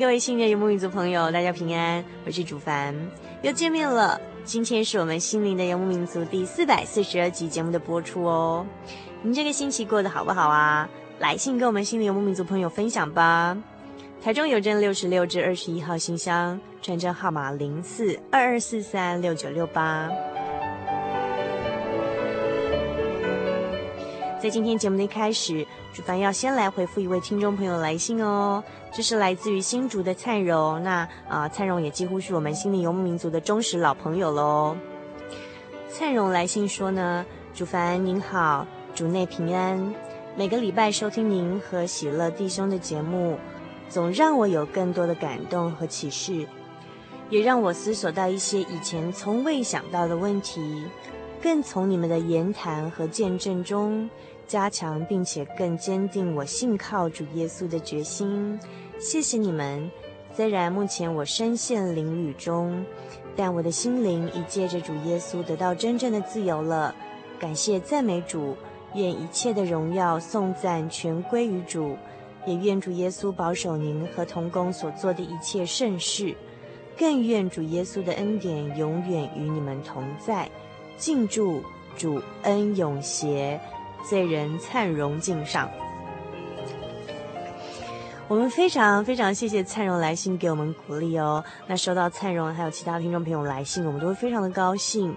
各位新的游牧民族朋友，大家平安，我是主凡，又见面了。今天是我们心灵的游牧民族第四百四十二集节目的播出哦。您这个星期过得好不好啊？来信跟我们心灵游牧民族朋友分享吧。台中邮政六十六至二十一号信箱，传真号码零四二二四三六九六八。在今天节目的一开始，主凡要先来回复一位听众朋友来信哦。这是来自于新竹的灿荣，那啊、灿荣也几乎是我们心灵游牧民族的忠实老朋友喽。灿荣来信说呢，主凡您好，主内平安。每个礼拜收听您和喜乐弟兄的节目，总让我有更多的感动和启示，也让我思索到一些以前从未想到的问题，更从你们的言谈和见证中，加强并且更坚定我信靠主耶稣的决心。谢谢你们。虽然目前我深陷囹圄中，但我的心灵已借着主耶稣得到真正的自由了。感谢赞美主，愿一切的荣耀颂赞全归于主，也愿主耶稣保守您和同工所做的一切圣事，更愿主耶稣的恩典永远与你们同在。敬祝主恩永协，罪人灿荣敬上。我们非常非常谢谢灿荣来信给我们鼓励哦。那收到灿荣还有其他听众朋友来信，我们都会非常的高兴。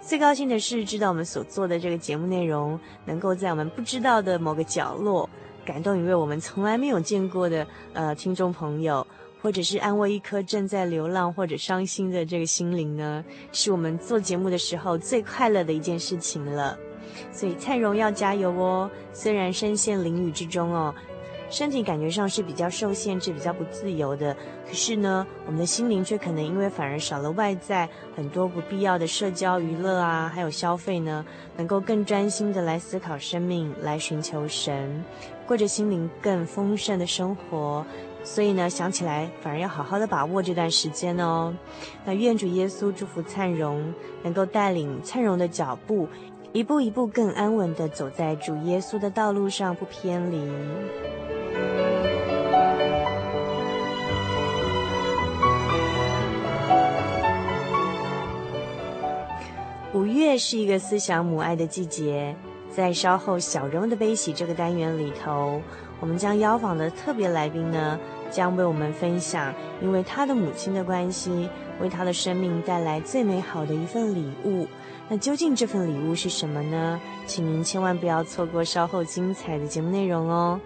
最高兴的是知道我们所做的这个节目内容，能够在我们不知道的某个角落，感动一位我们从来没有见过的呃听众朋友，或者是安慰一颗正在流浪或者伤心的这个心灵呢，是我们做节目的时候最快乐的一件事情了。所以灿荣要加油哦，虽然深陷囹圄之中哦。身体感觉上是比较受限制、比较不自由的，可是呢，我们的心灵却可能因为反而少了外在很多不必要的社交娱乐啊，还有消费呢，能够更专心的来思考生命，来寻求神，过着心灵更丰盛的生活。所以呢，想起来反而要好好的把握这段时间哦。那愿主耶稣祝福灿荣，能够带领灿荣的脚步，一步一步更安稳的走在主耶稣的道路上，不偏离。五月是一个思想母爱的季节，在稍后小人物的悲喜这个单元里头，我们将邀访的特别来宾呢，将为我们分享，因为他的母亲的关系，为他的生命带来最美好的一份礼物。那究竟这份礼物是什么呢？请您千万不要错过稍后精彩的节目内容哦。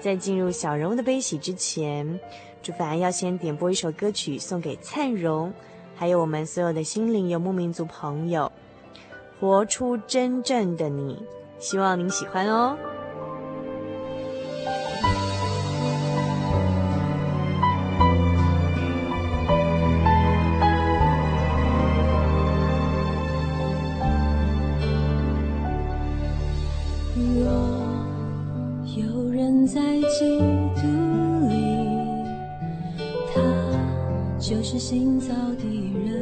在进入小人物的悲喜之前，朱凡要先点播一首歌曲送给灿荣，还有我们所有的心灵游牧民族朋友，活出真正的你，希望您喜欢哦。清早的人。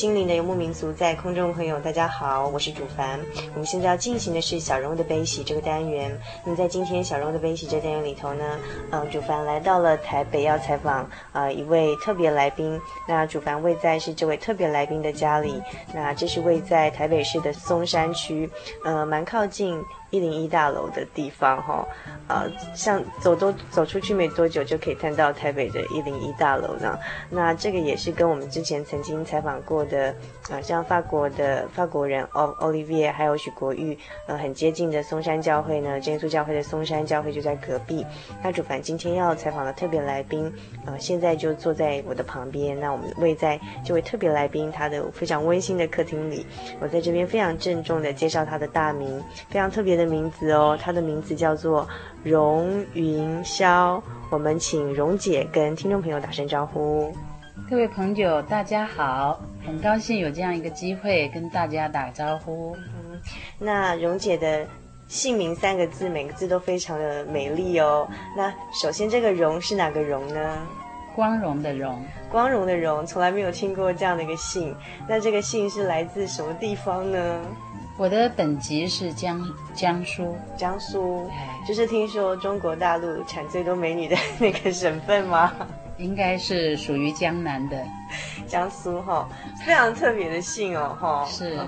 心灵的游牧民族，在空中朋友，大家好，我是主凡。我们现在要进行的是小人物的悲喜这个单元。那么在今天小人物的悲喜这个单元里头呢，呃，主凡来到了台北，要采访呃一位特别来宾。那主凡位在是这位特别来宾的家里，那这是位在台北市的松山区，呃，蛮靠近。一零一大楼的地方，哈，呃，像走多走出去没多久，就可以看到台北的一零一大楼呢。那这个也是跟我们之前曾经采访过的，啊、呃，像法国的法国人奥奥利维还有许国玉，呃，很接近的松山教会呢，耶稣教会的松山教会就在隔壁。那主凡今天要采访的特别来宾，呃，现在就坐在我的旁边。那我们位在这位特别来宾他的非常温馨的客厅里，我在这边非常郑重的介绍他的大名，非常特别的。名字哦，她的名字叫做荣云霄。我们请荣姐跟听众朋友打声招呼。各位朋友，大家好，很高兴有这样一个机会跟大家打招呼。嗯，那荣姐的姓名三个字，每个字都非常的美丽哦。那首先，这个荣是哪个荣呢？光荣的荣，光荣的荣，从来没有听过这样的一个姓。那这个姓是来自什么地方呢？我的本籍是江江苏，江苏，就是听说中国大陆产最多美女的那个省份吗？应该是属于江南的，江苏哈，非常特别的姓哦哈，是，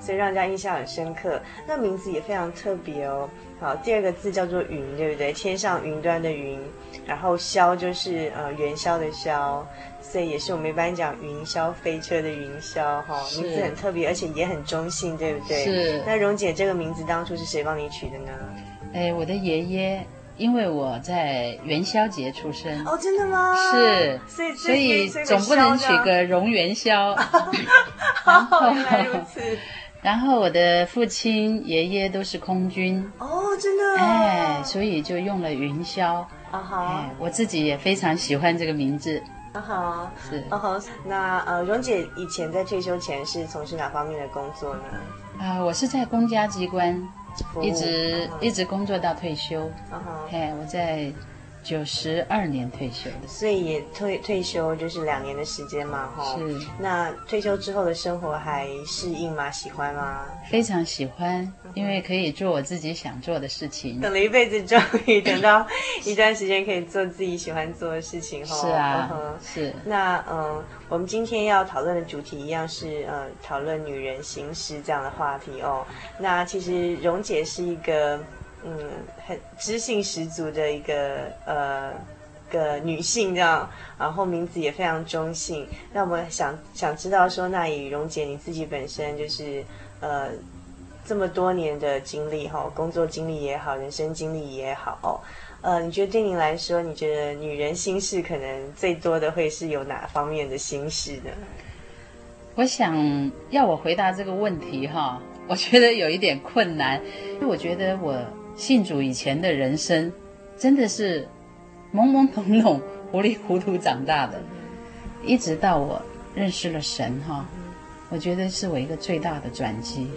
所以让人家印象很深刻。那名字也非常特别哦。好，第二个字叫做云，对不对？天上云端的云，然后霄就是呃元宵的宵。所以也是我们一般讲云霄飞车的云霄哈，名字很特别，而且也很中性，对不对？是。那蓉姐这个名字当初是谁帮你取的呢？哎，我的爷爷因为我在元宵节出生。哦，真的吗？是，所以所以总不能取个荣元宵。好，原来如此。然后我的父亲、爷爷都是空军。哦，真的。哎，所以就用了云霄。啊哈。哎，我自己也非常喜欢这个名字。啊哈。是。啊哈。那呃，蓉姐以前在退休前是从事哪方面的工作呢？啊，我是在公家机关。一直一直工作到退休，哎，我在九十二年退休的，所以也退退休就是两年的时间嘛，哈。是。那退休之后的生活还适应吗？喜欢吗？非常喜欢，因为可以做我自己想做的事情。等了一辈子，终于等到 一段时间可以做自己喜欢做的事情，哈。是啊，是。那嗯，我们今天要讨论的主题一样是呃，讨论女人行事这样的话题哦。那其实蓉姐是一个。嗯，很知性十足的一个呃个女性这样，然后名字也非常中性。那我们想想知道说，那以蓉姐你自己本身就是呃这么多年的经历哈，工作经历也好，人生经历也好，呃，你觉得对您来说，你觉得女人心事可能最多的会是有哪方面的心事呢？我想要我回答这个问题哈，我觉得有一点困难，因为我觉得我。信主以前的人生，真的是懵懵懂懂、糊里糊涂长大的，一直到我认识了神哈，我觉得是我一个最大的转机，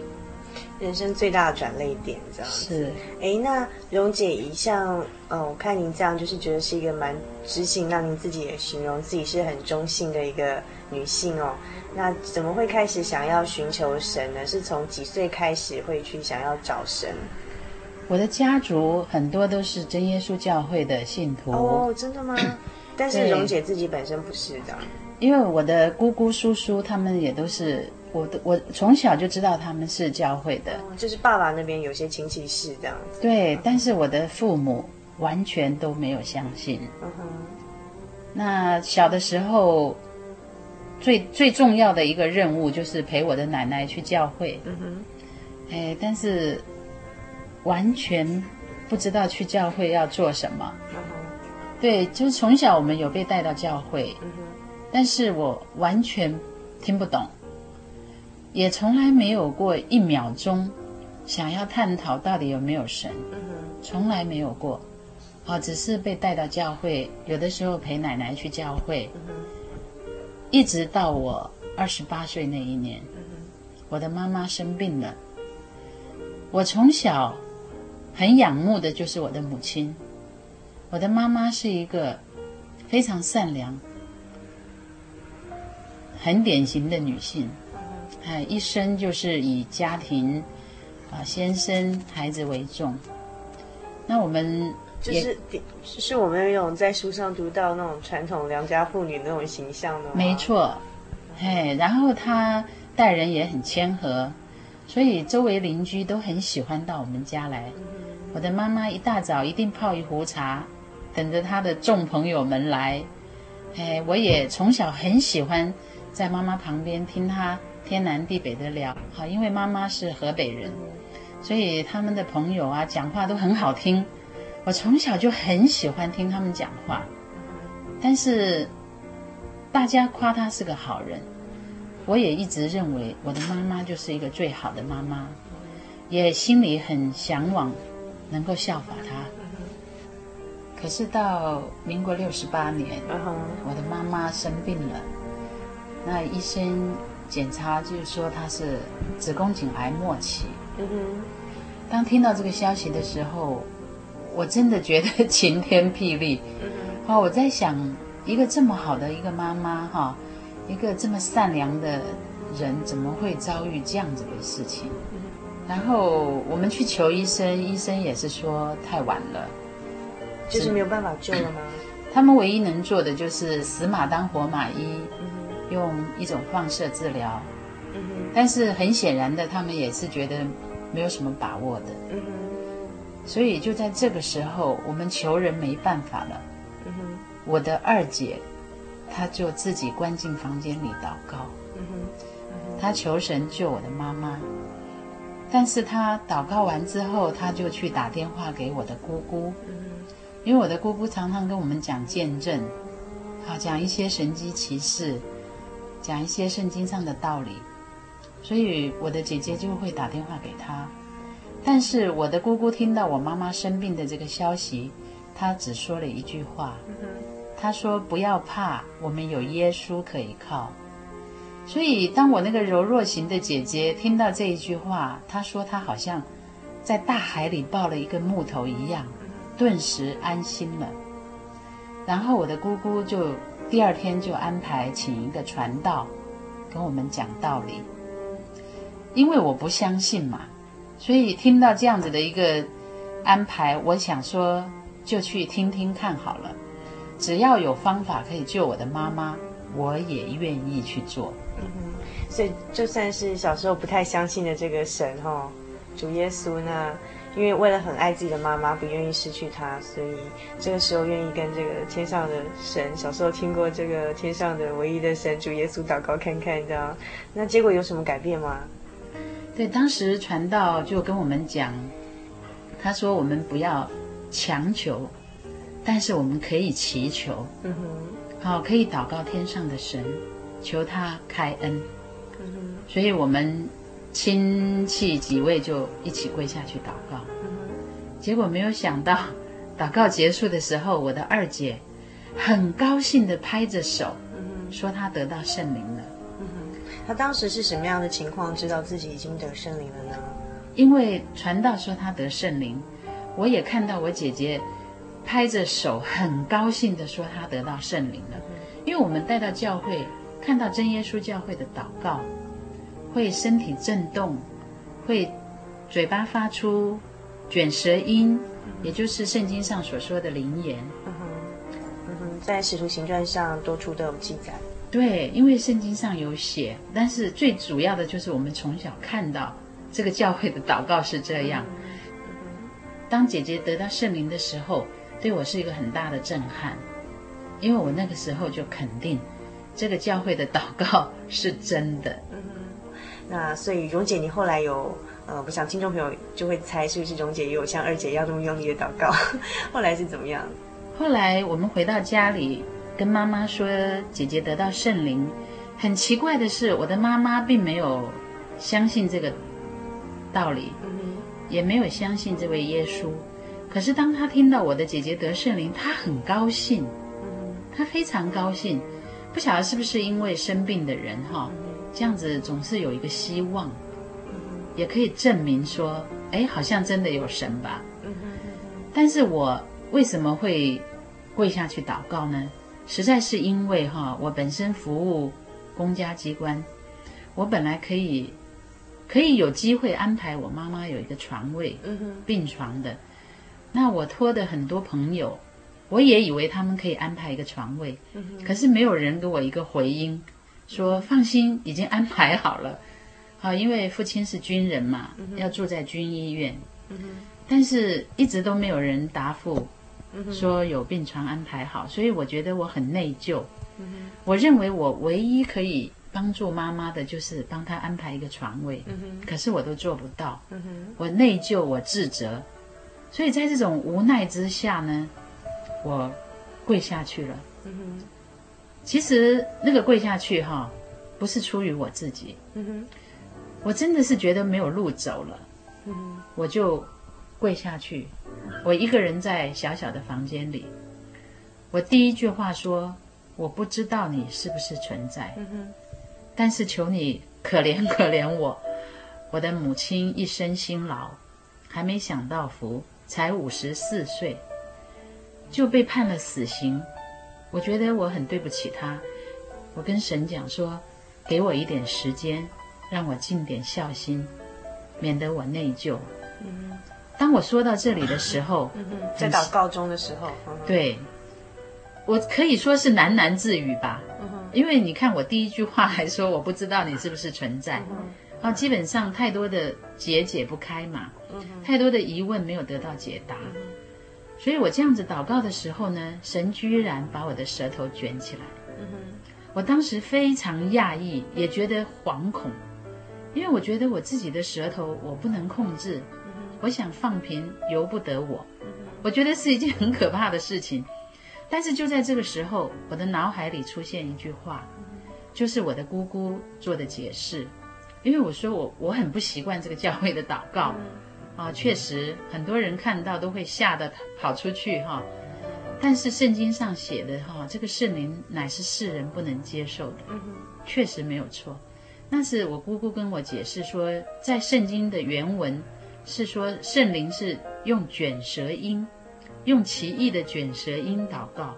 人生最大的转捩点，这样是。哎，那蓉姐一向，呃，我看您这样，就是觉得是一个蛮知性，让您自己也形容自己是很中性的一个女性哦。那怎么会开始想要寻求神呢？是从几岁开始会去想要找神？我的家族很多都是真耶稣教会的信徒哦，真的吗？但是蓉姐自己本身不是的，因为我的姑姑叔叔他们也都是，我的我从小就知道他们是教会的，哦、就是爸爸那边有些亲戚是这样子。对，但是我的父母完全都没有相信。嗯哼。那小的时候，最最重要的一个任务就是陪我的奶奶去教会。嗯哼。哎，但是。完全不知道去教会要做什么。对，就是从小我们有被带到教会，但是我完全听不懂，也从来没有过一秒钟想要探讨到底有没有神，从来没有过。啊，只是被带到教会，有的时候陪奶奶去教会，一直到我二十八岁那一年，我的妈妈生病了，我从小。很仰慕的就是我的母亲，我的妈妈是一个非常善良、很典型的女性，哎，一生就是以家庭啊、先生、孩子为重。那我们就是是我们有种在书上读到那种传统良家妇女那种形象的吗？没错，哎，然后她待人也很谦和，所以周围邻居都很喜欢到我们家来。我的妈妈一大早一定泡一壶茶，等着她的众朋友们来。哎，我也从小很喜欢在妈妈旁边听她天南地北的聊。好，因为妈妈是河北人，所以他们的朋友啊讲话都很好听。我从小就很喜欢听他们讲话，但是大家夸她是个好人，我也一直认为我的妈妈就是一个最好的妈妈，也心里很向往。能够效法他，可是到民国六十八年，我的妈妈生病了，那医生检查就是说她是子宫颈癌末期。当听到这个消息的时候，我真的觉得晴天霹雳。哦，我在想，一个这么好的一个妈妈，哈，一个这么善良的人，怎么会遭遇这样子的事情？然后我们去求医生，医生也是说太晚了，就是没有办法救了吗？他们唯一能做的就是死马当活马医，用一种放射治疗。但是很显然的，他们也是觉得没有什么把握的。所以就在这个时候，我们求人没办法了。我的二姐，她就自己关进房间里祷告。她求神救我的妈妈。但是他祷告完之后，他就去打电话给我的姑姑，因为我的姑姑常常跟我们讲见证，好讲一些神迹奇事，讲一些圣经上的道理，所以我的姐姐就会打电话给他。但是我的姑姑听到我妈妈生病的这个消息，她只说了一句话，她说：“不要怕，我们有耶稣可以靠。”所以，当我那个柔弱型的姐姐听到这一句话，她说她好像在大海里抱了一个木头一样，顿时安心了。然后我的姑姑就第二天就安排请一个传道跟我们讲道理，因为我不相信嘛，所以听到这样子的一个安排，我想说就去听听看好了。只要有方法可以救我的妈妈，我也愿意去做。嗯哼，所以就算是小时候不太相信的这个神哈，主耶稣呢，因为为了很爱自己的妈妈，不愿意失去她，所以这个时候愿意跟这个天上的神，小时候听过这个天上的唯一的神主耶稣祷告看看，这样，那结果有什么改变吗？对，当时传道就跟我们讲，他说我们不要强求，但是我们可以祈求，嗯哼，好，可以祷告天上的神。求他开恩，所以我们亲戚几位就一起跪下去祷告。结果没有想到，祷告结束的时候，我的二姐很高兴地拍着手，说她得到圣灵了。她当时是什么样的情况，知道自己已经得圣灵了呢？因为传道说她得圣灵，我也看到我姐姐拍着手，很高兴的说她得到圣灵了。因为我们带到教会。看到真耶稣教会的祷告，会身体震动，会嘴巴发出卷舌音，也就是圣经上所说的灵言。嗯哼，嗯哼，在使徒行传上多处都有记载。对，因为圣经上有写，但是最主要的就是我们从小看到这个教会的祷告是这样。当姐姐得到圣灵的时候，对我是一个很大的震撼，因为我那个时候就肯定。这个教会的祷告是真的。嗯，那所以蓉姐，你后来有呃，我想听众朋友就会猜是不是蓉姐也有像二姐一样这么用力的祷告？后来是怎么样？后来我们回到家里，跟妈妈说姐姐得到圣灵。很奇怪的是，我的妈妈并没有相信这个道理，嗯，也没有相信这位耶稣。可是当她听到我的姐姐得圣灵，她很高兴，嗯，她非常高兴。不晓得是不是因为生病的人哈，这样子总是有一个希望，也可以证明说，哎，好像真的有神吧。但是我为什么会跪下去祷告呢？实在是因为哈，我本身服务公家机关，我本来可以可以有机会安排我妈妈有一个床位，病床的。那我托的很多朋友。我也以为他们可以安排一个床位，可是没有人给我一个回音，说放心，已经安排好了。好，因为父亲是军人嘛，要住在军医院，但是一直都没有人答复，说有病床安排好，所以我觉得我很内疚。我认为我唯一可以帮助妈妈的就是帮她安排一个床位，可是我都做不到，我内疚，我自责，所以在这种无奈之下呢。我跪下去了。嗯哼，其实那个跪下去哈，不是出于我自己。嗯哼，我真的是觉得没有路走了。嗯哼，我就跪下去。我一个人在小小的房间里，我第一句话说：“我不知道你是不是存在。嗯哼，但是求你可怜可怜我。我的母亲一生辛劳，还没享到福，才五十四岁。”就被判了死刑，我觉得我很对不起他。我跟神讲说，给我一点时间，让我尽点孝心，免得我内疚。嗯，当我说到这里的时候，嗯、在祷告中的时候，嗯、对，我可以说是喃喃自语吧。嗯、因为你看，我第一句话还说我不知道你是不是存在，嗯、然后基本上太多的结解不开嘛，嗯、太多的疑问没有得到解答。嗯所以我这样子祷告的时候呢，神居然把我的舌头卷起来。嗯哼，我当时非常讶异，也觉得惶恐，因为我觉得我自己的舌头我不能控制，我想放平由不得我，我觉得是一件很可怕的事情。但是就在这个时候，我的脑海里出现一句话，就是我的姑姑做的解释。因为我说我我很不习惯这个教会的祷告，啊，确实很多人看到都会吓得跑出去哈。但是圣经上写的哈，这个圣灵乃是世人不能接受的，确实没有错。那是我姑姑跟我解释说，在圣经的原文是说圣灵是用卷舌音，用奇异的卷舌音祷告。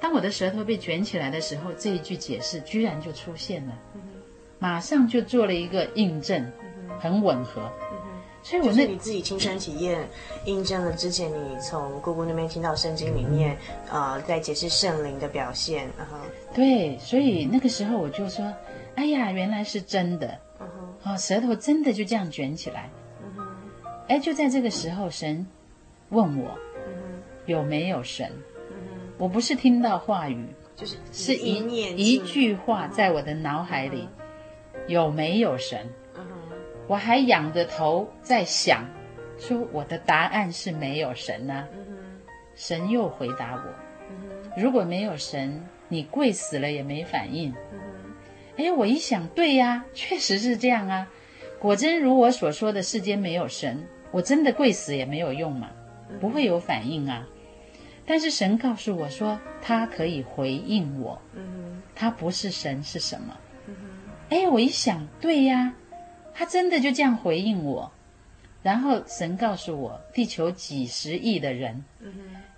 当我的舌头被卷起来的时候，这一句解释居然就出现了。马上就做了一个印证，很吻合。嗯、所以我是你自己亲身体验，印证了之前你从姑姑那边听到圣经里面，嗯、呃，在解释圣灵的表现。然后，对，所以那个时候我就说，哎呀，原来是真的。嗯，哦，舌头真的就这样卷起来。嗯，哎，就在这个时候，神问我，嗯，有没有神？我不是听到话语，就是是一一句话在我的脑海里。有没有神？我还仰着头在想，说我的答案是没有神呢。神又回答我：如果没有神，你跪死了也没反应。哎，我一想，对呀，确实是这样啊。果真如我所说的，世间没有神，我真的跪死也没有用嘛，不会有反应啊。但是神告诉我说，他可以回应我。他不是神是什么？哎，我一想，对呀，他真的就这样回应我。然后神告诉我，地球几十亿的人，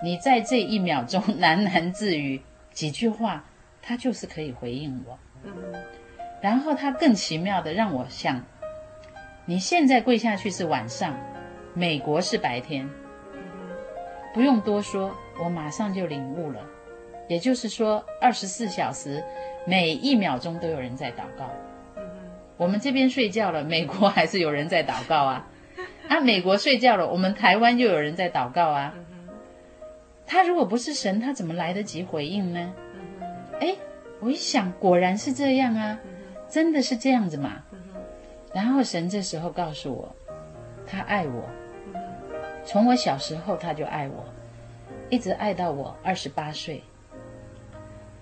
你在这一秒钟喃喃自语几句话，他就是可以回应我。然后他更奇妙的让我想，你现在跪下去是晚上，美国是白天，不用多说，我马上就领悟了。也就是说，二十四小时。每一秒钟都有人在祷告，我们这边睡觉了，美国还是有人在祷告啊。啊，美国睡觉了，我们台湾又有人在祷告啊。他如果不是神，他怎么来得及回应呢？哎，我一想，果然是这样啊，真的是这样子嘛。然后神这时候告诉我，他爱我，从我小时候他就爱我，一直爱到我二十八岁。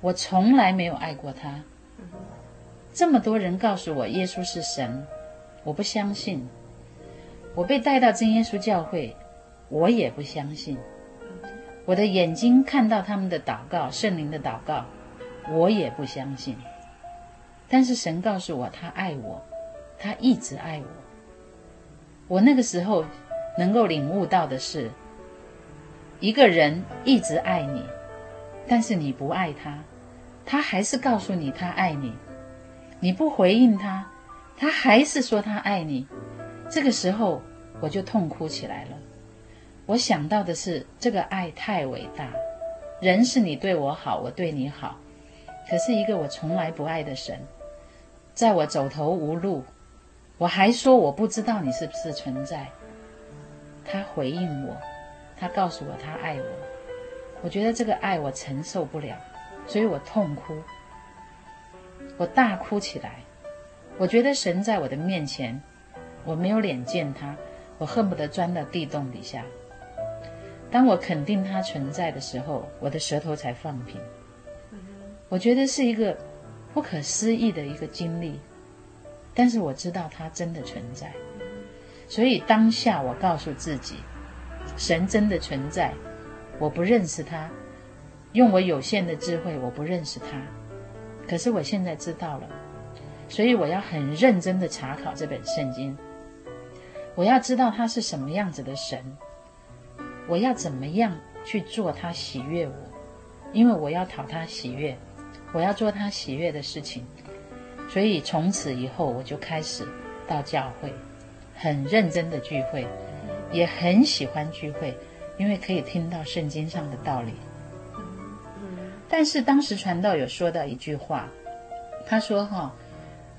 我从来没有爱过他。这么多人告诉我耶稣是神，我不相信。我被带到真耶稣教会，我也不相信。我的眼睛看到他们的祷告，圣灵的祷告，我也不相信。但是神告诉我，他爱我，他一直爱我。我那个时候能够领悟到的是，一个人一直爱你，但是你不爱他。他还是告诉你他爱你，你不回应他，他还是说他爱你。这个时候我就痛哭起来了。我想到的是这个爱太伟大，人是你对我好，我对你好，可是一个我从来不爱的神，在我走投无路，我还说我不知道你是不是存在。他回应我，他告诉我他爱我，我觉得这个爱我承受不了。所以我痛哭，我大哭起来。我觉得神在我的面前，我没有脸见他，我恨不得钻到地洞底下。当我肯定他存在的时候，我的舌头才放平。我觉得是一个不可思议的一个经历，但是我知道他真的存在。所以当下我告诉自己，神真的存在，我不认识他。用我有限的智慧，我不认识他，可是我现在知道了，所以我要很认真的查考这本圣经。我要知道他是什么样子的神，我要怎么样去做他喜悦我，因为我要讨他喜悦，我要做他喜悦的事情。所以从此以后，我就开始到教会，很认真的聚会，也很喜欢聚会，因为可以听到圣经上的道理。但是当时传道有说到一句话，他说：“哈，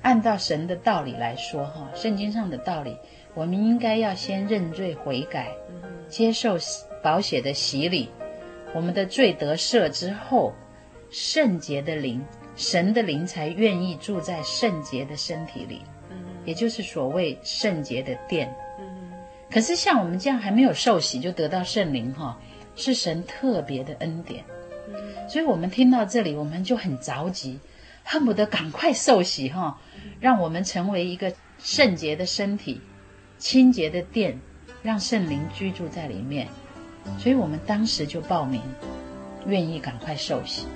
按照神的道理来说，哈，圣经上的道理，我们应该要先认罪悔改，接受宝血的洗礼，我们的罪得赦之后，圣洁的灵，神的灵才愿意住在圣洁的身体里，也就是所谓圣洁的殿。可是像我们这样还没有受洗就得到圣灵哈，是神特别的恩典。所以我们听到这里，我们就很着急，恨不得赶快受洗哈，让我们成为一个圣洁的身体、清洁的殿，让圣灵居住在里面。所以我们当时就报名，愿意赶快受洗，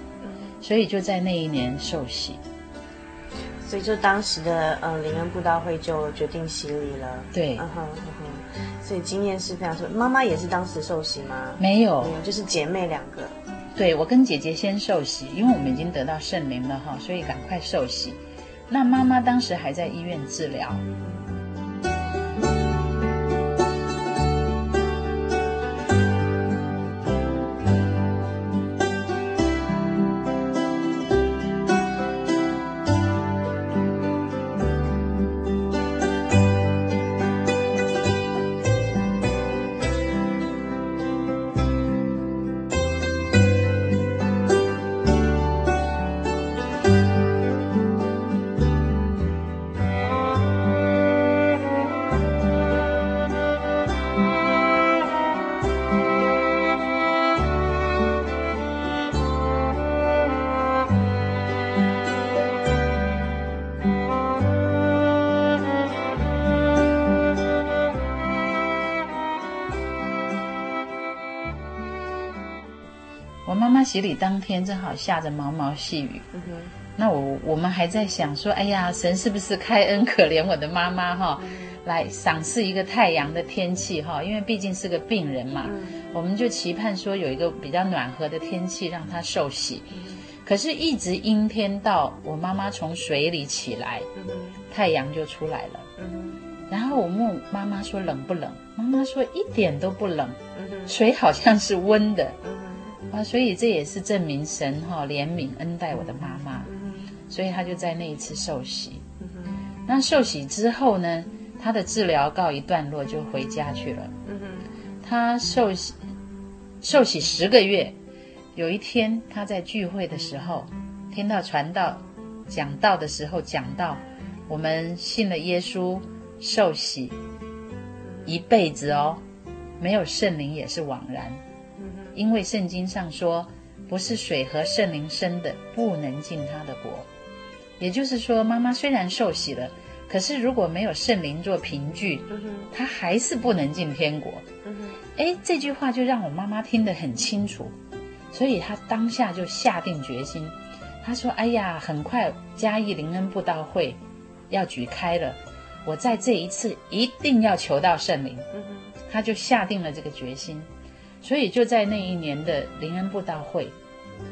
所以就在那一年受洗。所以就当时的嗯灵恩布道会就决定洗礼了。对，嗯哼嗯哼。所以经验是非常特别。妈妈也是当时受洗吗？没有，没有，就是姐妹两个。对，我跟姐姐先受洗，因为我们已经得到圣灵了哈，所以赶快受洗。那妈妈当时还在医院治疗。洗礼当天正好下着毛毛细雨，嗯、那我我们还在想说，哎呀，神是不是开恩可怜我的妈妈哈，嗯、来赏赐一个太阳的天气哈，因为毕竟是个病人嘛，嗯、我们就期盼说有一个比较暖和的天气让她受洗。嗯、可是，一直阴天到我妈妈从水里起来，嗯、太阳就出来了。然后我问妈妈说冷不冷？妈妈说一点都不冷，水好像是温的。啊，所以这也是证明神哈、哦、怜悯恩待我的妈妈，所以她就在那一次受洗。那受洗之后呢，她的治疗告一段落，就回家去了。她受洗受洗十个月，有一天她在聚会的时候，听到传道讲道的时候讲到，我们信了耶稣，受洗一辈子哦，没有圣灵也是枉然。因为圣经上说，不是水和圣灵生的，不能进他的国。也就是说，妈妈虽然受洗了，可是如果没有圣灵做凭据，她还是不能进天国。哎，这句话就让我妈妈听得很清楚，所以她当下就下定决心。她说：“哎呀，很快嘉义灵恩布道会要举开了，我在这一次一定要求到圣灵。”她就下定了这个决心。所以就在那一年的灵恩布道会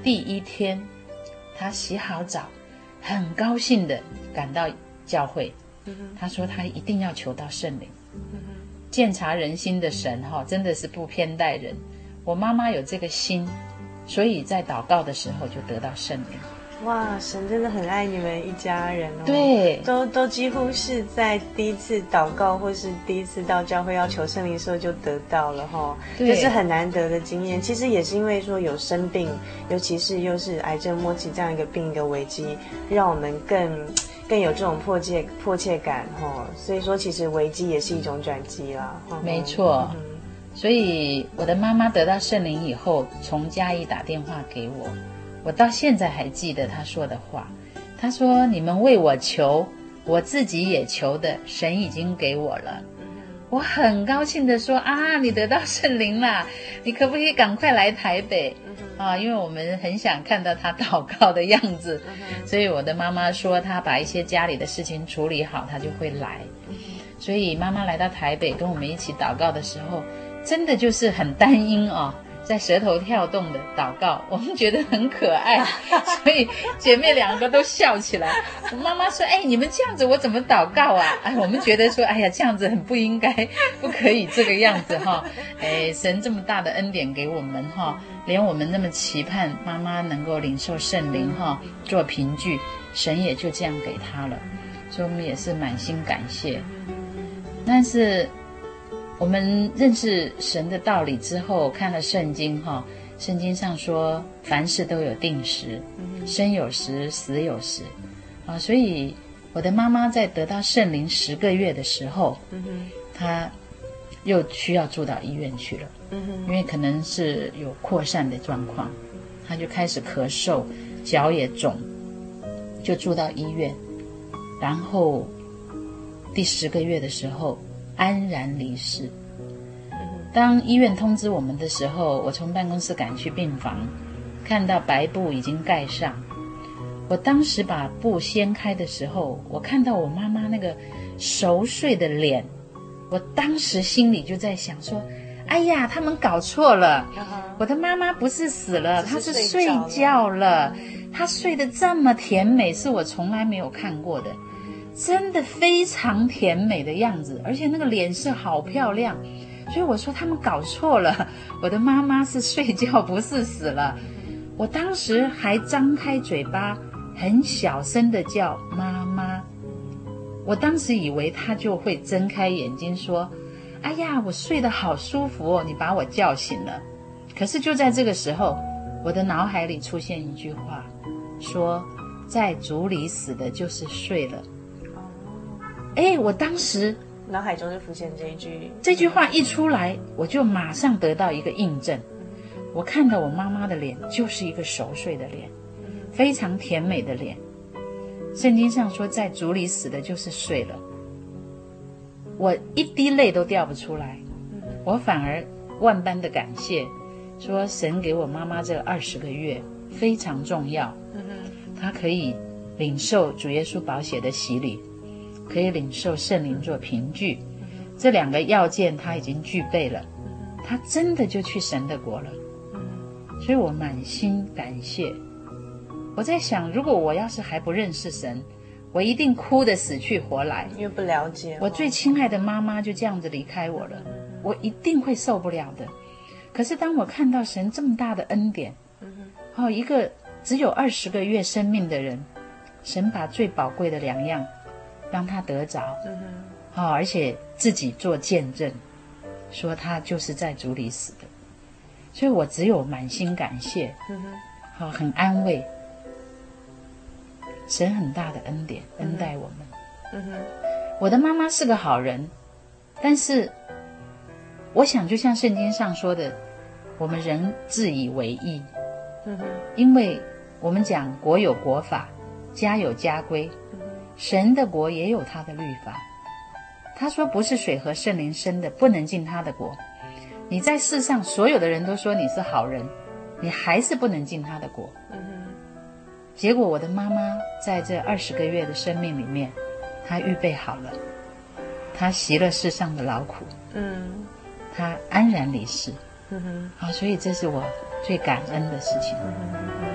第一天，他洗好澡，很高兴的赶到教会。他说他一定要求到圣灵。鉴察人心的神哈，真的是不偏待人。我妈妈有这个心，所以在祷告的时候就得到圣灵。哇，神真的很爱你们一家人哦！对，都都几乎是在第一次祷告或是第一次到教会要求圣灵的时候就得到了哈、哦，这是很难得的经验。其实也是因为说有生病，尤其是又是癌症末期这样一个病一个危机，让我们更更有这种迫切迫切感哈、哦。所以说，其实危机也是一种转机啦。没错，嗯、所以我的妈妈得到圣灵以后，从嘉义打电话给我。我到现在还记得他说的话，他说：“你们为我求，我自己也求的，神已经给我了。”我很高兴地说：“啊，你得到圣灵了，你可不可以赶快来台北啊？因为我们很想看到他祷告的样子。”所以我的妈妈说，她把一些家里的事情处理好，她就会来。所以妈妈来到台北跟我们一起祷告的时候，真的就是很单音啊。在舌头跳动的祷告，我们觉得很可爱，所以姐妹两个都笑起来。妈妈说：“哎，你们这样子，我怎么祷告啊？”哎，我们觉得说：“哎呀，这样子很不应该，不可以这个样子哈。”哎，神这么大的恩典给我们哈，连我们那么期盼妈妈能够领受圣灵哈，做凭据，神也就这样给她了，所以我们也是满心感谢。但是。我们认识神的道理之后，看了圣经哈，圣经上说凡事都有定时，生有时，死有时，啊，所以我的妈妈在得到圣灵十个月的时候，她又需要住到医院去了，因为可能是有扩散的状况，她就开始咳嗽，脚也肿，就住到医院，然后第十个月的时候安然离世。当医院通知我们的时候，我从办公室赶去病房，看到白布已经盖上。我当时把布掀开的时候，我看到我妈妈那个熟睡的脸，我当时心里就在想说：“哎呀，他们搞错了，我的妈妈不是死了，她是睡觉了。她睡得这么甜美，是我从来没有看过的，真的非常甜美的样子，而且那个脸色好漂亮。所以我说他们搞错了，我的妈妈是睡觉，不是死了。我当时还张开嘴巴。”很小声的叫妈妈，我当时以为他就会睁开眼睛说：“哎呀，我睡得好舒服哦，你把我叫醒了。”可是就在这个时候，我的脑海里出现一句话，说：“在竹里死的就是睡了。”哎，我当时脑海中就浮现这一句，这句话一出来，我就马上得到一个印证。我看到我妈妈的脸，就是一个熟睡的脸。非常甜美的脸，圣经上说，在主里死的就是睡了。我一滴泪都掉不出来，我反而万般的感谢，说神给我妈妈这二十个月非常重要，她可以领受主耶稣宝血的洗礼，可以领受圣灵做凭据，这两个要件他已经具备了，他真的就去神的国了，所以我满心感谢。我在想，如果我要是还不认识神，我一定哭得死去活来，因为不了解。我最亲爱的妈妈就这样子离开我了，我一定会受不了的。可是当我看到神这么大的恩典，哦，一个只有二十个月生命的人，神把最宝贵的两样让他得着，哦，而且自己做见证，说他就是在主里死的，所以我只有满心感谢，好，很安慰。神很大的恩典恩待我们。嗯哼，我的妈妈是个好人，但是我想，就像圣经上说的，我们人自以为义。嗯哼，因为我们讲国有国法，家有家规，神的国也有他的律法。他说不是水和圣灵生的，不能进他的国。你在世上所有的人都说你是好人，你还是不能进他的国。结果，我的妈妈在这二十个月的生命里面，她预备好了，她习了世上的劳苦，嗯，她安然离世，嗯哼，好，所以这是我最感恩的事情。嗯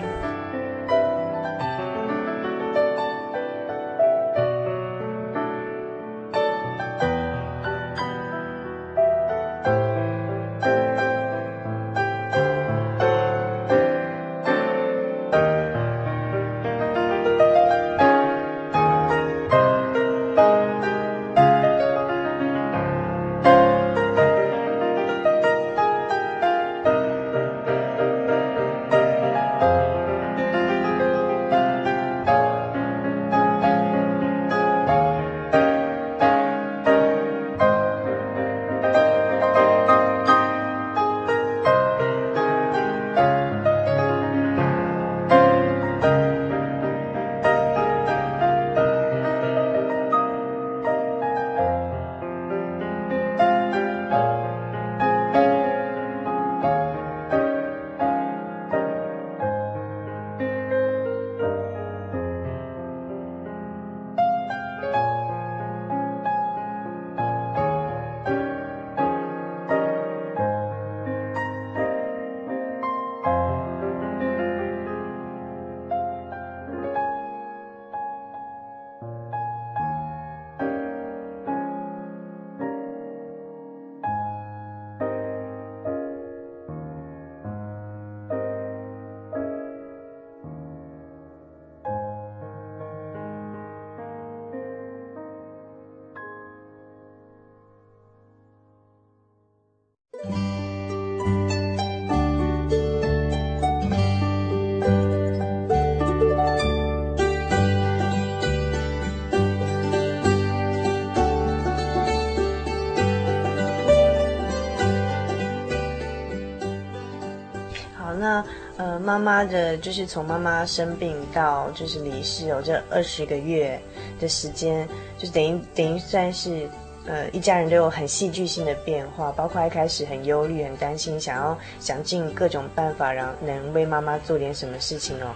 好，那呃，妈妈的，就是从妈妈生病到就是离世哦，这二十个月的时间，就等于等于算是。呃，一家人都有很戏剧性的变化，包括一开始很忧虑、很担心，想要想尽各种办法，然后能为妈妈做点什么事情哦。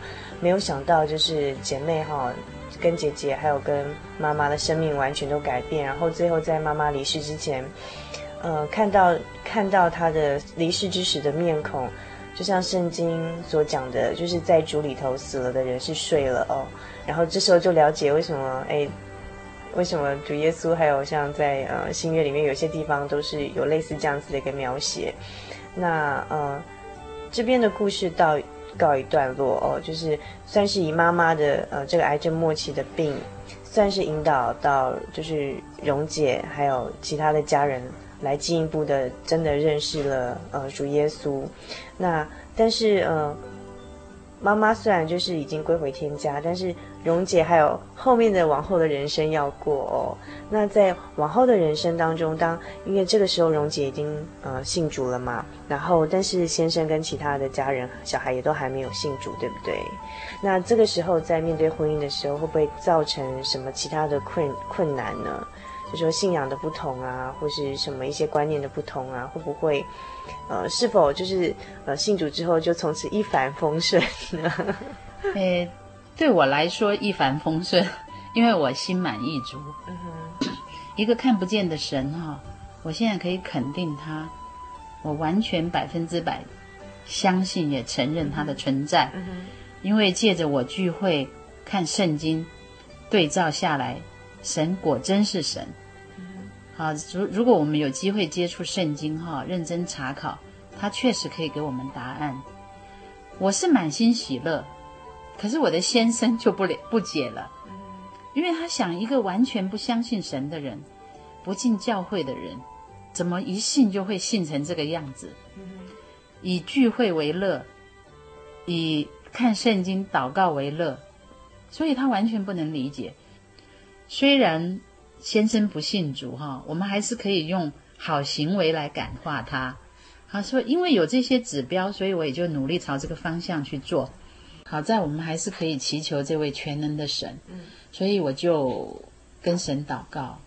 没有想到，就是姐妹哈、跟姐姐还有跟妈妈的生命完全都改变，然后最后在妈妈离世之前，呃，看到看到她的离世之时的面孔，就像圣经所讲的，就是在主里头死了的人是睡了哦。然后这时候就了解为什么哎。为什么主耶稣还有像在呃新约里面有些地方都是有类似这样子的一个描写？那呃这边的故事到告一段落哦，就是算是以妈妈的呃这个癌症末期的病，算是引导到就是蓉姐还有其他的家人来进一步的真的认识了呃主耶稣。那但是呃。妈妈虽然就是已经归回天家，但是蓉姐还有后面的往后的人生要过哦。那在往后的人生当中，当因为这个时候蓉姐已经呃信主了嘛，然后但是先生跟其他的家人小孩也都还没有信主，对不对？那这个时候在面对婚姻的时候，会不会造成什么其他的困困难呢？就说信仰的不同啊，或是什么一些观念的不同啊，会不会？呃，是否就是呃信主之后就从此一帆风顺呢？诶，对我来说一帆风顺，因为我心满意足。嗯哼，一个看不见的神哈、哦，我现在可以肯定他，我完全百分之百相信也承认他的存在。因为借着我聚会看圣经，对照下来，神果真是神。好，如如果我们有机会接触圣经哈，认真查考，它确实可以给我们答案。我是满心喜乐，可是我的先生就不了不解了，因为他想一个完全不相信神的人，不进教会的人，怎么一信就会信成这个样子？以聚会为乐，以看圣经祷告为乐，所以他完全不能理解。虽然。先生不信主哈，我们还是可以用好行为来感化他。他说，因为有这些指标，所以我也就努力朝这个方向去做。好在我们还是可以祈求这位全能的神，所以我就跟神祷告，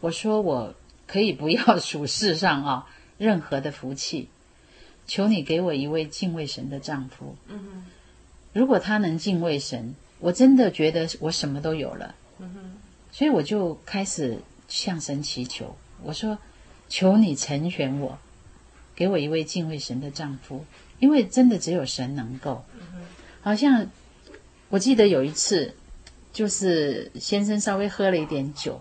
我说我可以不要属世上啊 任何的福气，求你给我一位敬畏神的丈夫。如果他能敬畏神，我真的觉得我什么都有了。所以我就开始向神祈求，我说：“求你成全我，给我一位敬畏神的丈夫，因为真的只有神能够。”好像我记得有一次，就是先生稍微喝了一点酒，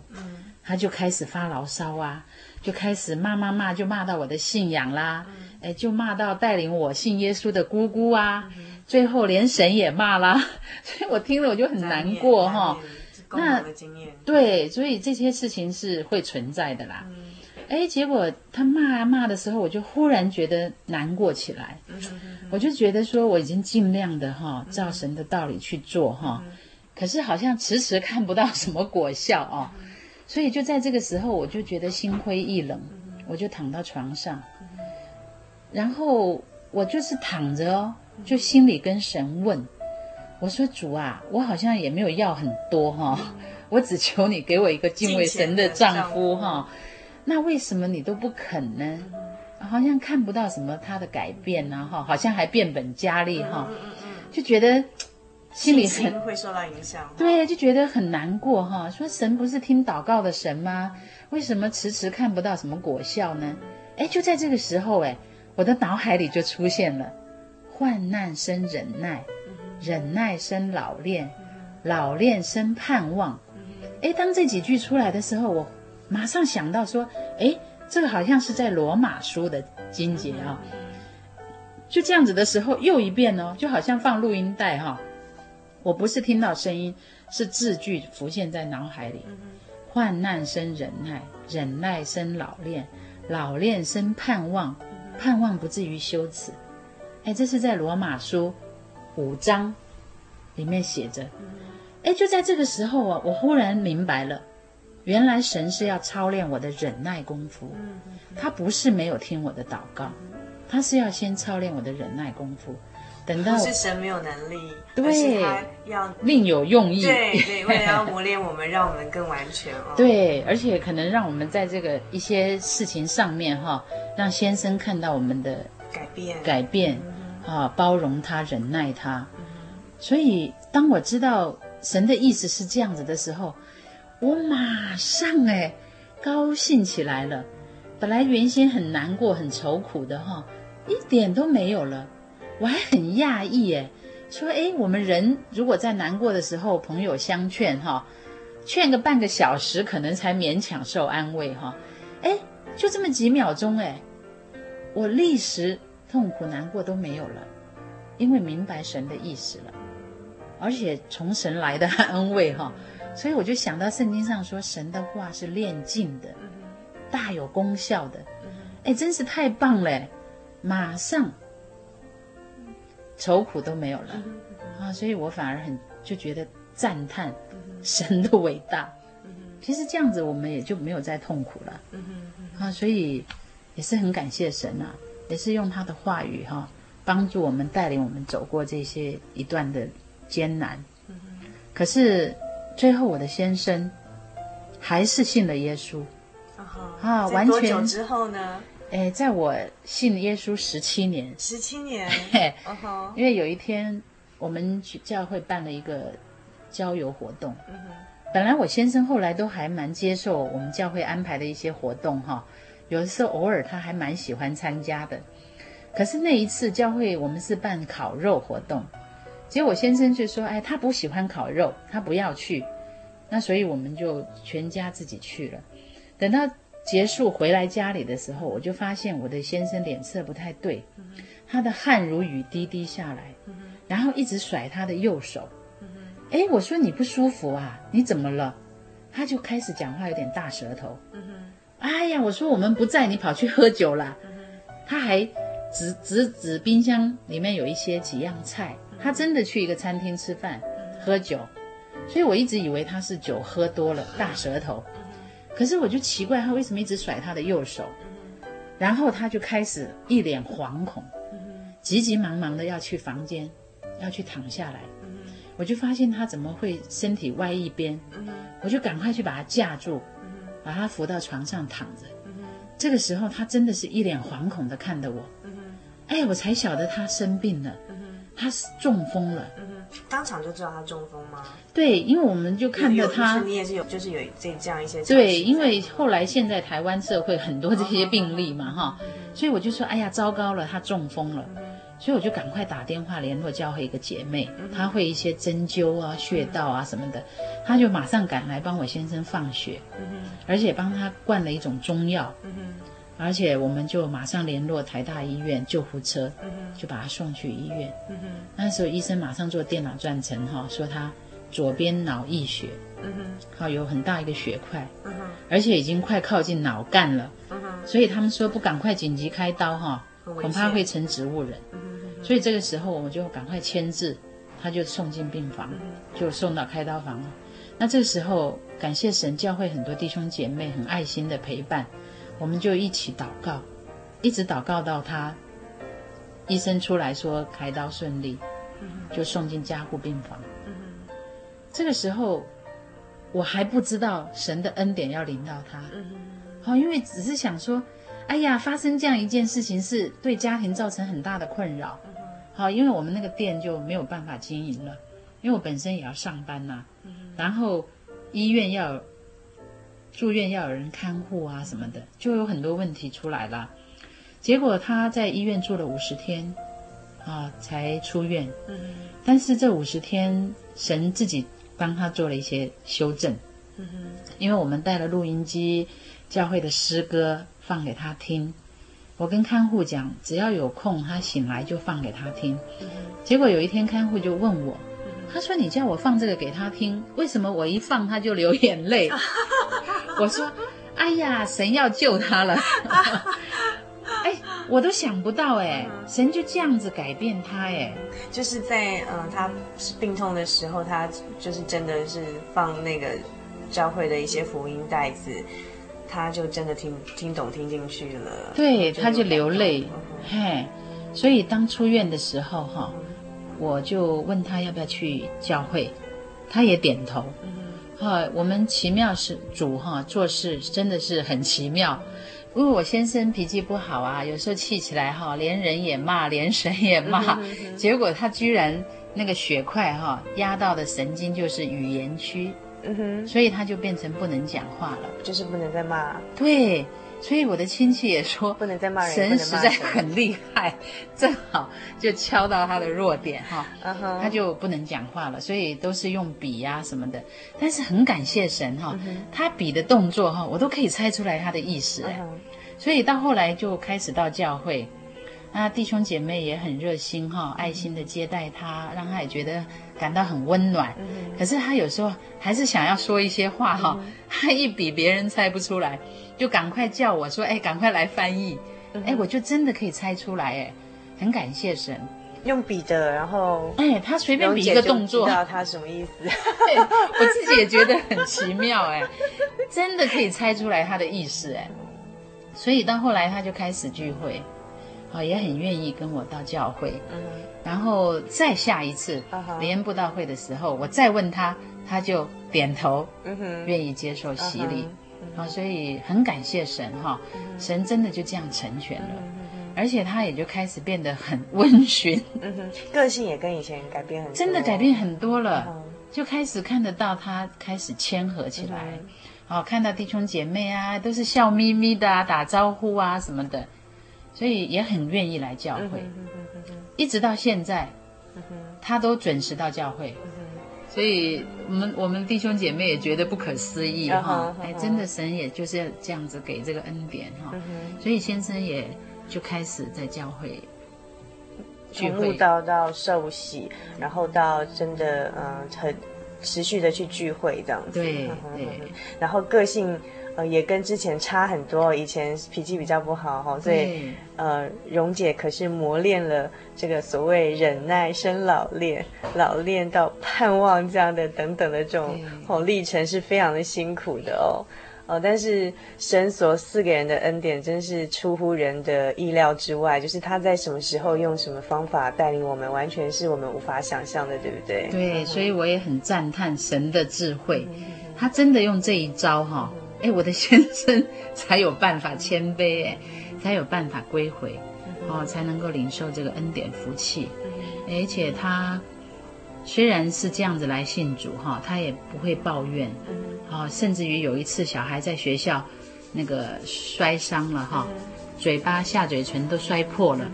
他就开始发牢骚啊，就开始骂骂骂，就骂到我的信仰啦，哎，就骂到带领我信耶稣的姑姑啊，最后连神也骂啦，所以我听了我就很难过哈。那对，所以这些事情是会存在的啦。哎、嗯，结果他骂啊骂的时候，我就忽然觉得难过起来。嗯、哼哼我就觉得说，我已经尽量的哈，照神的道理去做哈，可是好像迟迟看不到什么果效哦。嗯、所以就在这个时候，我就觉得心灰意冷，我就躺到床上，然后我就是躺着哦，就心里跟神问。我说主啊，我好像也没有要很多哈，我只求你给我一个敬畏神的丈夫哈。那为什么你都不肯呢？好像看不到什么他的改变呐哈，好像还变本加厉哈，就觉得心里很会受到影响。对，就觉得很难过哈。说神不是听祷告的神吗？为什么迟迟看不到什么果效呢？哎，就在这个时候哎，我的脑海里就出现了患难生忍耐。忍耐生老练，老练生盼望。哎，当这几句出来的时候，我马上想到说，哎，这个好像是在罗马书的经节啊。就这样子的时候，又一遍哦，就好像放录音带哈。我不是听到声音，是字句浮现在脑海里。患难生忍耐，忍耐生老练，老练生盼望，盼望不至于羞耻。哎，这是在罗马书。五章里面写着，哎，就在这个时候啊，我忽然明白了，原来神是要操练我的忍耐功夫。他不是没有听我的祷告，他是要先操练我的忍耐功夫。等到不是神没有能力，对，是他要另有用意，对对，为了要磨练我们，让我们更完全哦。对，而且可能让我们在这个一些事情上面哈，让先生看到我们的改变，改变啊，包容他，忍耐他。所以当我知道神的意思是这样子的时候，我马上哎高兴起来了。本来原先很难过、很愁苦的哈，一点都没有了。我还很讶异诶，说诶，我们人如果在难过的时候，朋友相劝哈，劝个半个小时，可能才勉强受安慰哈。诶，就这么几秒钟诶，我立时痛苦难过都没有了，因为明白神的意思了，而且从神来的安慰哈，所以我就想到圣经上说，神的话是炼净的。大有功效的，哎，真是太棒了！马上愁苦都没有了啊，所以我反而很就觉得赞叹神的伟大。其实这样子，我们也就没有再痛苦了啊，所以也是很感谢神啊，也是用他的话语哈，帮助我们带领我们走过这些一段的艰难。可是最后，我的先生还是信了耶稣。啊，完全。多久之后呢？哎，在我信耶稣十七年。十七年。嘿，因为有一天我们教会办了一个郊游活动。嗯。本来我先生后来都还蛮接受我们教会安排的一些活动哈，有的时候偶尔他还蛮喜欢参加的。可是那一次教会我们是办烤肉活动，结果先生就说：“哎，他不喜欢烤肉，他不要去。”那所以我们就全家自己去了。等到结束回来家里的时候，我就发现我的先生脸色不太对，他的汗如雨滴滴下来，然后一直甩他的右手。哎，我说你不舒服啊？你怎么了？他就开始讲话有点大舌头。哎呀，我说我们不在，你跑去喝酒了。他还指指指冰箱里面有一些几样菜，他真的去一个餐厅吃饭喝酒，所以我一直以为他是酒喝多了，大舌头。可是我就奇怪他为什么一直甩他的右手，然后他就开始一脸惶恐，急急忙忙的要去房间，要去躺下来，我就发现他怎么会身体歪一边，我就赶快去把他架住，把他扶到床上躺着。这个时候他真的是一脸惶恐的看着我，哎，我才晓得他生病了，他是中风了。当场就知道他中风吗？对，因为我们就看着他，你也是有，就是有这这样一些。对，因为后来现在台湾社会很多这些病例嘛，哈，所以我就说，哎呀，糟糕了，他中风了，所以我就赶快打电话联络教会一个姐妹，她会一些针灸啊、穴道啊什么的，她就马上赶来帮我先生放血，而且帮他灌了一种中药。而且我们就马上联络台大医院救护车，就把他送去医院。那时候医生马上做电脑断层，哈，说他左边脑溢血，好有很大一个血块，而且已经快靠近脑干了，所以他们说不赶快紧急开刀，哈，恐怕会成植物人。所以这个时候我们就赶快签字，他就送进病房，就送到开刀房了。那这个时候感谢神，教会很多弟兄姐妹很爱心的陪伴。我们就一起祷告，一直祷告到他医生出来说开刀顺利，就送进加护病房。这个时候我还不知道神的恩典要临到他，好，因为只是想说，哎呀，发生这样一件事情是对家庭造成很大的困扰，好，因为我们那个店就没有办法经营了，因为我本身也要上班呐，然后医院要。住院要有人看护啊，什么的，就有很多问题出来了。结果他在医院住了五十天，啊，才出院。嗯。但是这五十天，神自己帮他做了一些修正。嗯哼。因为我们带了录音机，教会的诗歌放给他听。我跟看护讲，只要有空，他醒来就放给他听。结果有一天，看护就问我。他说：“你叫我放这个给他听，为什么我一放他就流眼泪？” 我说：“哎呀，神要救他了！” 哎，我都想不到哎，神就这样子改变他哎，就是在嗯、呃，他是病痛的时候，他就是真的是放那个教会的一些福音袋子，他就真的听听懂听进去了，对，他就流泪，嘿，所以当出院的时候哈。我就问他要不要去教会，他也点头。哈，我们奇妙是主哈，做事真的是很奇妙。因为我先生脾气不好啊，有时候气起来哈，连人也骂，连神也骂。结果他居然那个血块哈压到的神经就是语言区，嗯哼，所以他就变成不能讲话了，就是不能再骂。对。所以我的亲戚也说，不能再骂人，神实在很厉害，正好就敲到他的弱点哈，他就不能讲话了，所以都是用笔呀什么的。但是很感谢神哈，他笔的动作哈，我都可以猜出来他的意思哎。所以到后来就开始到教会，那弟兄姐妹也很热心哈，爱心的接待他，让他也觉得感到很温暖。可是他有时候还是想要说一些话哈，他一比别人猜不出来。就赶快叫我说，哎，赶快来翻译，哎，我就真的可以猜出来，哎，很感谢神，用笔的，然后，哎，他随便比一个动作，知道他什么意思，我自己也觉得很奇妙，哎，真的可以猜出来他的意思，哎，所以到后来他就开始聚会，啊，也很愿意跟我到教会，嗯，然后再下一次联恩布道会的时候，我再问他，他就点头，嗯哼，愿意接受洗礼。好，所以很感谢神哈，神真的就这样成全了，而且他也就开始变得很温驯，个性也跟以前改变很多，真的改变很多了，就开始看得到他开始谦和起来，哦，看到弟兄姐妹啊都是笑眯眯的啊，打招呼啊什么的，所以也很愿意来教会，一直到现在，他都准时到教会。所以我们我们弟兄姐妹也觉得不可思议哈，哎，真的神也就是要这样子给这个恩典哈，所以先生也就开始在教会聚会。到到受洗，然后到真的嗯很持续的去聚会这样子，对对，然后个性。呃，也跟之前差很多。以前脾气比较不好哈，所以呃，蓉姐可是磨练了这个所谓忍耐生老练，老练到盼望这样的等等的这种哦历程是非常的辛苦的哦。哦，但是神所赐给人的恩典真是出乎人的意料之外，就是他在什么时候用什么方法带领我们，完全是我们无法想象的，对不对？对，所以我也很赞叹神的智慧，他真的用这一招哈。哎，我的先生 才有办法谦卑，哎，才有办法归回，哦，才能够领受这个恩典福气。而且他虽然是这样子来信主，哈，他也不会抱怨，哦，甚至于有一次小孩在学校那个摔伤了，哈，嘴巴下嘴唇都摔破了，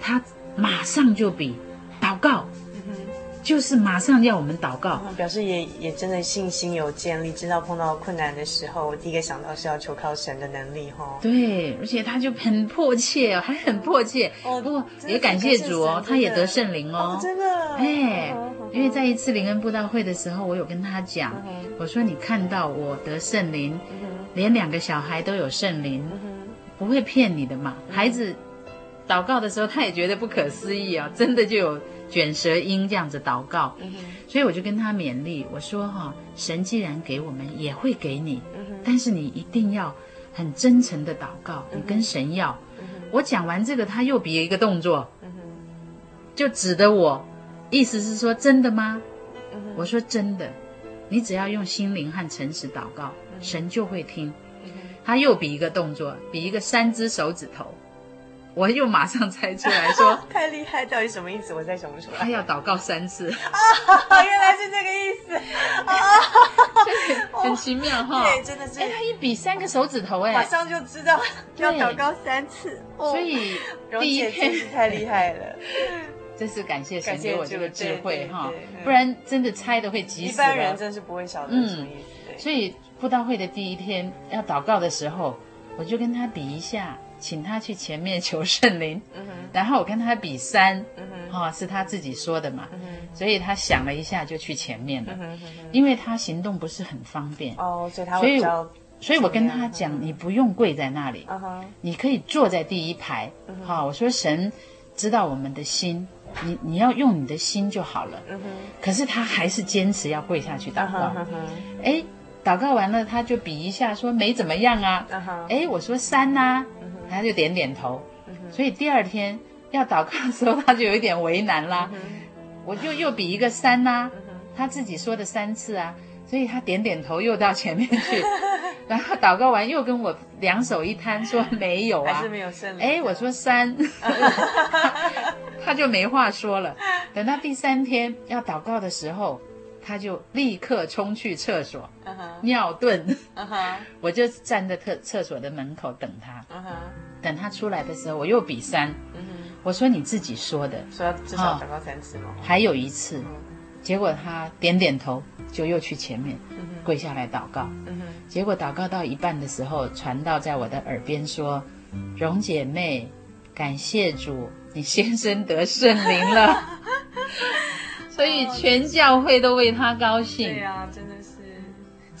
他马上就比祷告。就是马上要我们祷告，表示也也真的信心有建立，知道碰到困难的时候，我第一个想到是要求靠神的能力哈。对，而且他就很迫切，还很迫切。哦，不过也感谢主哦，他也得圣灵哦，真的。哎，因为在一次灵恩布道会的时候，我有跟他讲，我说你看到我得圣灵，连两个小孩都有圣灵，不会骗你的嘛。孩子祷告的时候，他也觉得不可思议啊，真的就有。卷舌音这样子祷告，所以我就跟他勉励，我说哈，神既然给我们，也会给你，但是你一定要很真诚的祷告，你跟神要。我讲完这个，他又比一个动作，就指着我，意思是说真的吗？我说真的，你只要用心灵和诚实祷告，神就会听。他又比一个动作，比一个三只手指头。我又马上猜出来说，太厉害，到底什么意思？我再想不出来。他要祷告三次啊，原来是这个意思啊，很奇妙哈。对，真的是。哎，他一比三个手指头，哎，马上就知道要祷告三次。所以第一天太厉害了，真是感谢神给我这个智慧哈，不然真的猜的会急死。一般人真是不会晓得什么意思。所以布道会的第一天要祷告的时候，我就跟他比一下。请他去前面求圣灵，嗯、然后我跟他比三，哈、是他自己说的嘛，嗯、所以他想了一下就去前面了，嗯、因为他行动不是很方便，哦，所以他所以我跟他讲，你不用跪在那里，嗯、你可以坐在第一排，哈、嗯哦，我说神知道我们的心，你你要用你的心就好了，嗯、可是他还是坚持要跪下去祷告，哎、嗯。诶祷告完了，他就比一下，说没怎么样啊。哎，我说三呐，他就点点头。所以第二天要祷告的时候，他就有一点为难啦。我就又比一个三呐、啊，他自己说的三次啊，所以他点点头又到前面去，然后祷告完又跟我两手一摊说没有啊，还是没有胜利。哎，我说三，他就没话说了。等到第三天要祷告的时候，他就立刻冲去厕所，uh huh. 尿遁。Uh huh. 我就站在厕厕所的门口等他。Uh huh. 等他出来的时候，我又比三。Uh. 我说你自己说的，说要至少祷告三次吗？哦，还有一次，uh. 结果他点点头，就又去前面，uh. 跪下来祷告。Uh. 结果祷告到一半的时候，传道在我的耳边说：“蓉姐妹，感谢主，你先生得圣灵了。” 所以全教会都为他高兴。对啊，真的是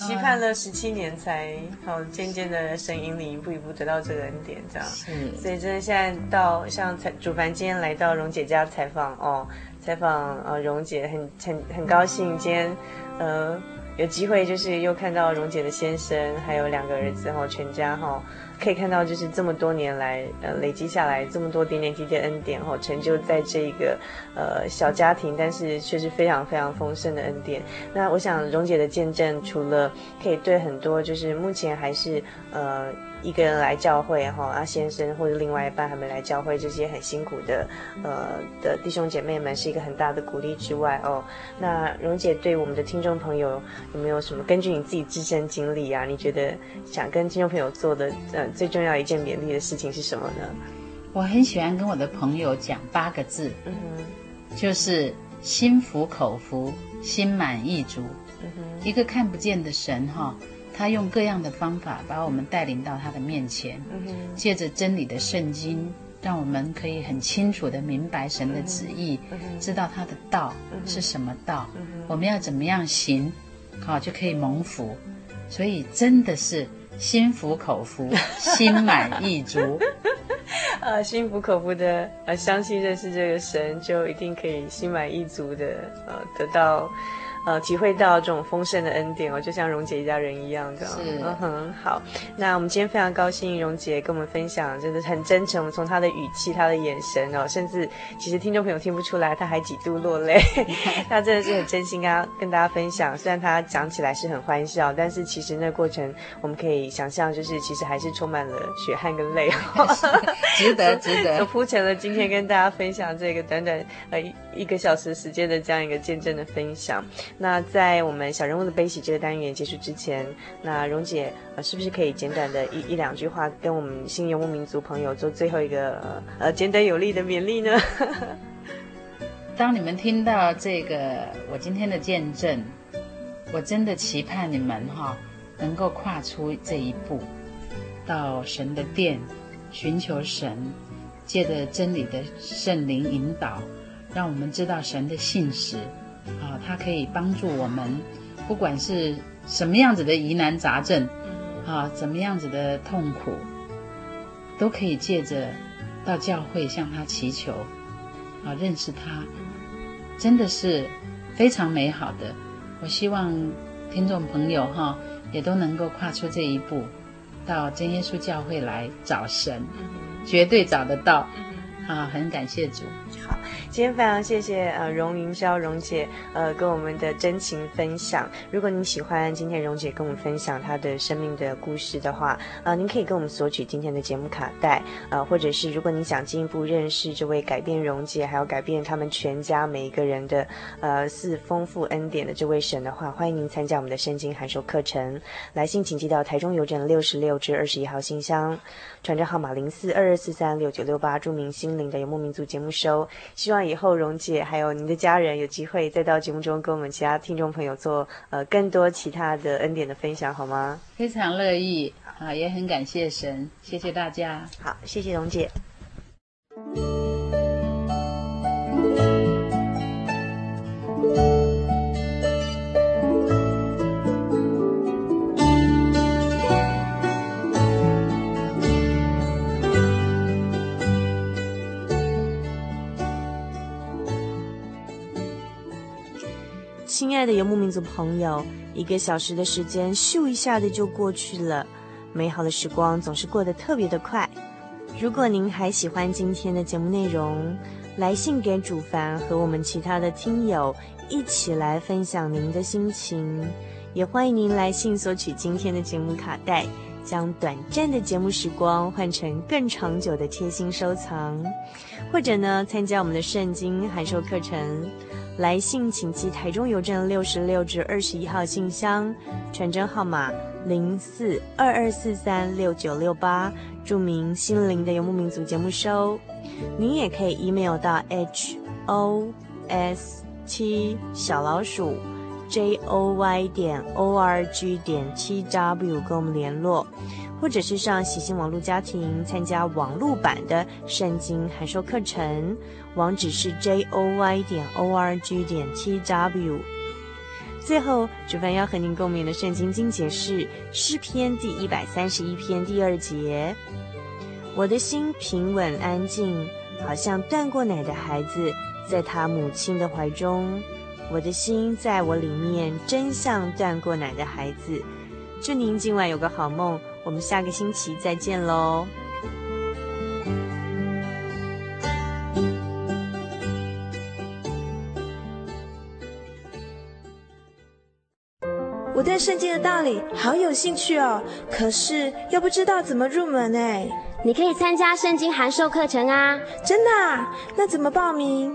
期盼了十七年才好，渐渐的神引领，一步一步得到这个恩典，这样。是。所以真的现在到像采主凡今天来到蓉姐家采访哦，采访呃蓉姐很很很高兴今天呃有机会就是又看到蓉姐的先生还有两个儿子哈，全家哈。可以看到，就是这么多年来，呃，累积下来这么多点点滴滴的恩典，哈，成就在这个呃小家庭，但是却是非常非常丰盛的恩典。那我想，蓉姐的见证，除了可以对很多就是目前还是呃。一个人来教会哈，阿先生或者另外一半还没来教会，这些很辛苦的，呃的弟兄姐妹们是一个很大的鼓励之外哦。那蓉姐对我们的听众朋友有没有什么根据你自己自身经历啊？你觉得想跟听众朋友做的呃最重要一件勉励的事情是什么呢？我很喜欢跟我的朋友讲八个字，嗯哼，就是心服口服，心满意足。嗯哼，一个看不见的神哈。他用各样的方法把我们带领到他的面前，借着真理的圣经，让我们可以很清楚的明白神的旨意，知道他的道是什么道，我们要怎么样行，好就可以蒙福。所以真的是心服口服，心满意足。呃，心服口服的呃，相信认识这个神，就一定可以心满意足的呃得到。呃，体会到这种丰盛的恩典哦，就像蓉姐一家人一样的。是，嗯哼，好。那我们今天非常高兴，蓉姐跟我们分享，真的很真诚。从她的语气、她的眼神哦，甚至其实听众朋友听不出来，她还几度落泪。她真的是很真心跟跟大家分享。虽然她讲起来是很欢笑，但是其实那过程我们可以想象，就是其实还是充满了血汗跟泪。值得，值得。就铺成了今天跟大家分享这个短短呃一个小时时间的这样一个见证的分享。那在我们小人物的悲喜这个单元结束之前，那蓉姐呃，是不是可以简短的一一两句话，跟我们新游牧民族朋友做最后一个呃简短有力的勉励呢？当你们听到这个我今天的见证，我真的期盼你们哈能够跨出这一步，到神的殿寻求神，借着真理的圣灵引导，让我们知道神的信实。啊，它可以帮助我们，不管是什么样子的疑难杂症，啊，怎么样子的痛苦，都可以借着到教会向他祈求，啊，认识他，真的是非常美好的。我希望听众朋友哈，也都能够跨出这一步，到真耶稣教会来找神，绝对找得到。啊，很感谢主。今天非常谢谢呃荣云霄荣姐呃跟我们的真情分享。如果您喜欢今天荣姐跟我们分享她的生命的故事的话，呃，您可以跟我们索取今天的节目卡带，呃，或者是如果您想进一步认识这位改变荣姐，还有改变他们全家每一个人的呃四丰富恩典的这位神的话，欢迎您参加我们的圣经函授课程。来信请寄到台中邮政六十六至二十一号信箱，传真号码零四二二四三六九六八，注明心灵的游牧民族节目收，希望以后蓉姐还有您的家人有机会再到节目中跟我们其他听众朋友做呃更多其他的恩典的分享，好吗？非常乐意啊，也很感谢神，谢谢大家。好，谢谢蓉姐。游牧民族朋友，一个小时的时间咻一下的就过去了，美好的时光总是过得特别的快。如果您还喜欢今天的节目内容，来信给主凡和我们其他的听友一起来分享您的心情。也欢迎您来信索取今天的节目卡带，将短暂的节目时光换成更长久的贴心收藏，或者呢，参加我们的圣经函授课程。来信请寄台中邮政六十六至二十一号信箱，传真号码零四二二四三六九六八，注明“心灵的游牧民族”节目收。您也可以 email 到 h o s t 小老鼠 j o y 点 o r g 点 t w 跟我们联络。或者是上喜信网络家庭参加网络版的圣经函授课程，网址是 j o y 点 o r g 点 t w。最后，主凡要和您共勉的圣经经节是诗篇第一百三十一篇第二节：我的心平稳安静，好像断过奶的孩子在他母亲的怀中。我的心在我里面，真像断过奶的孩子。祝您今晚有个好梦。我们下个星期再见喽！我对圣经的道理好有兴趣哦，可是又不知道怎么入门哎。你可以参加圣经函授课程啊！真的啊？那怎么报名？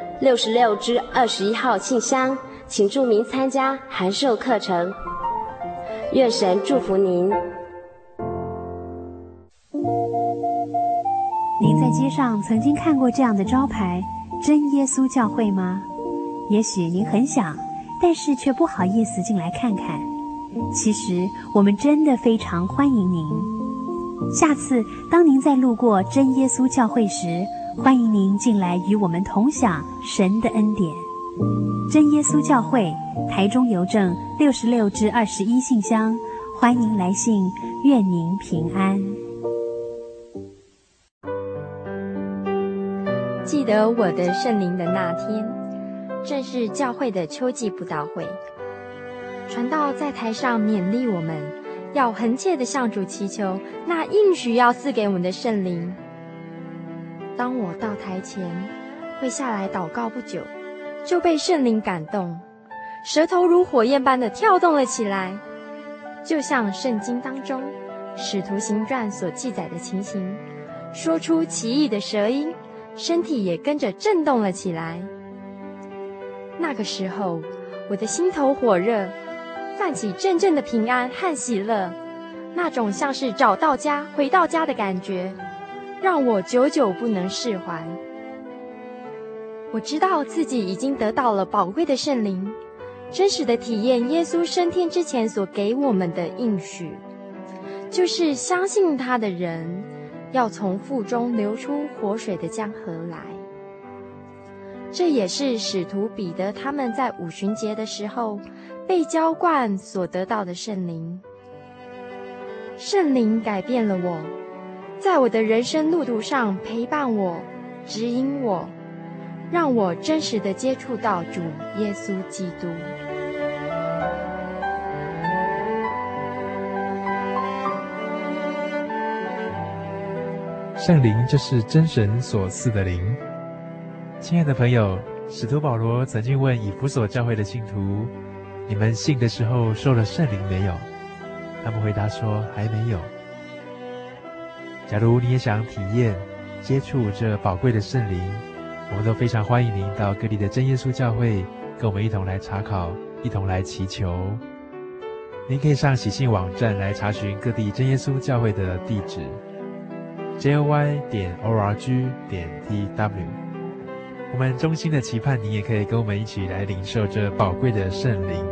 六十六支二十一号信箱，请注明参加函授课程。愿神祝福您。您在街上曾经看过这样的招牌“真耶稣教会”吗？也许您很想，但是却不好意思进来看看。其实我们真的非常欢迎您。下次当您再路过真耶稣教会时，欢迎您进来与我们同享神的恩典。真耶稣教会，台中邮政六十六至二十一信箱，欢迎来信，愿您平安。记得我的圣灵的那天，正是教会的秋季布道会。传道在台上勉励我们，要恒切的向主祈求那应许要赐给我们的圣灵。当我到台前，跪下来祷告不久，就被圣灵感动，舌头如火焰般的跳动了起来，就像圣经当中《使徒行传》所记载的情形，说出奇异的舌音。身体也跟着震动了起来。那个时候，我的心头火热，泛起阵阵的平安和喜乐，那种像是找到家、回到家的感觉，让我久久不能释怀。我知道自己已经得到了宝贵的圣灵，真实的体验耶稣升天之前所给我们的应许，就是相信他的人。要从腹中流出活水的江河来，这也是使徒彼得他们在五旬节的时候被浇灌所得到的圣灵。圣灵改变了我，在我的人生路途上陪伴我、指引我，让我真实的接触到主耶稣基督。圣灵就是真神所赐的灵。亲爱的朋友，使徒保罗曾经问以弗所教会的信徒：“你们信的时候受了圣灵没有？”他们回答说：“还没有。”假如你也想体验、接触这宝贵的圣灵，我们都非常欢迎您到各地的真耶稣教会，跟我们一同来查考，一同来祈求。您可以上喜信网站来查询各地真耶稣教会的地址。joy 点 org 点 tw，我们衷心的期盼你也可以跟我们一起来领受这宝贵的圣灵。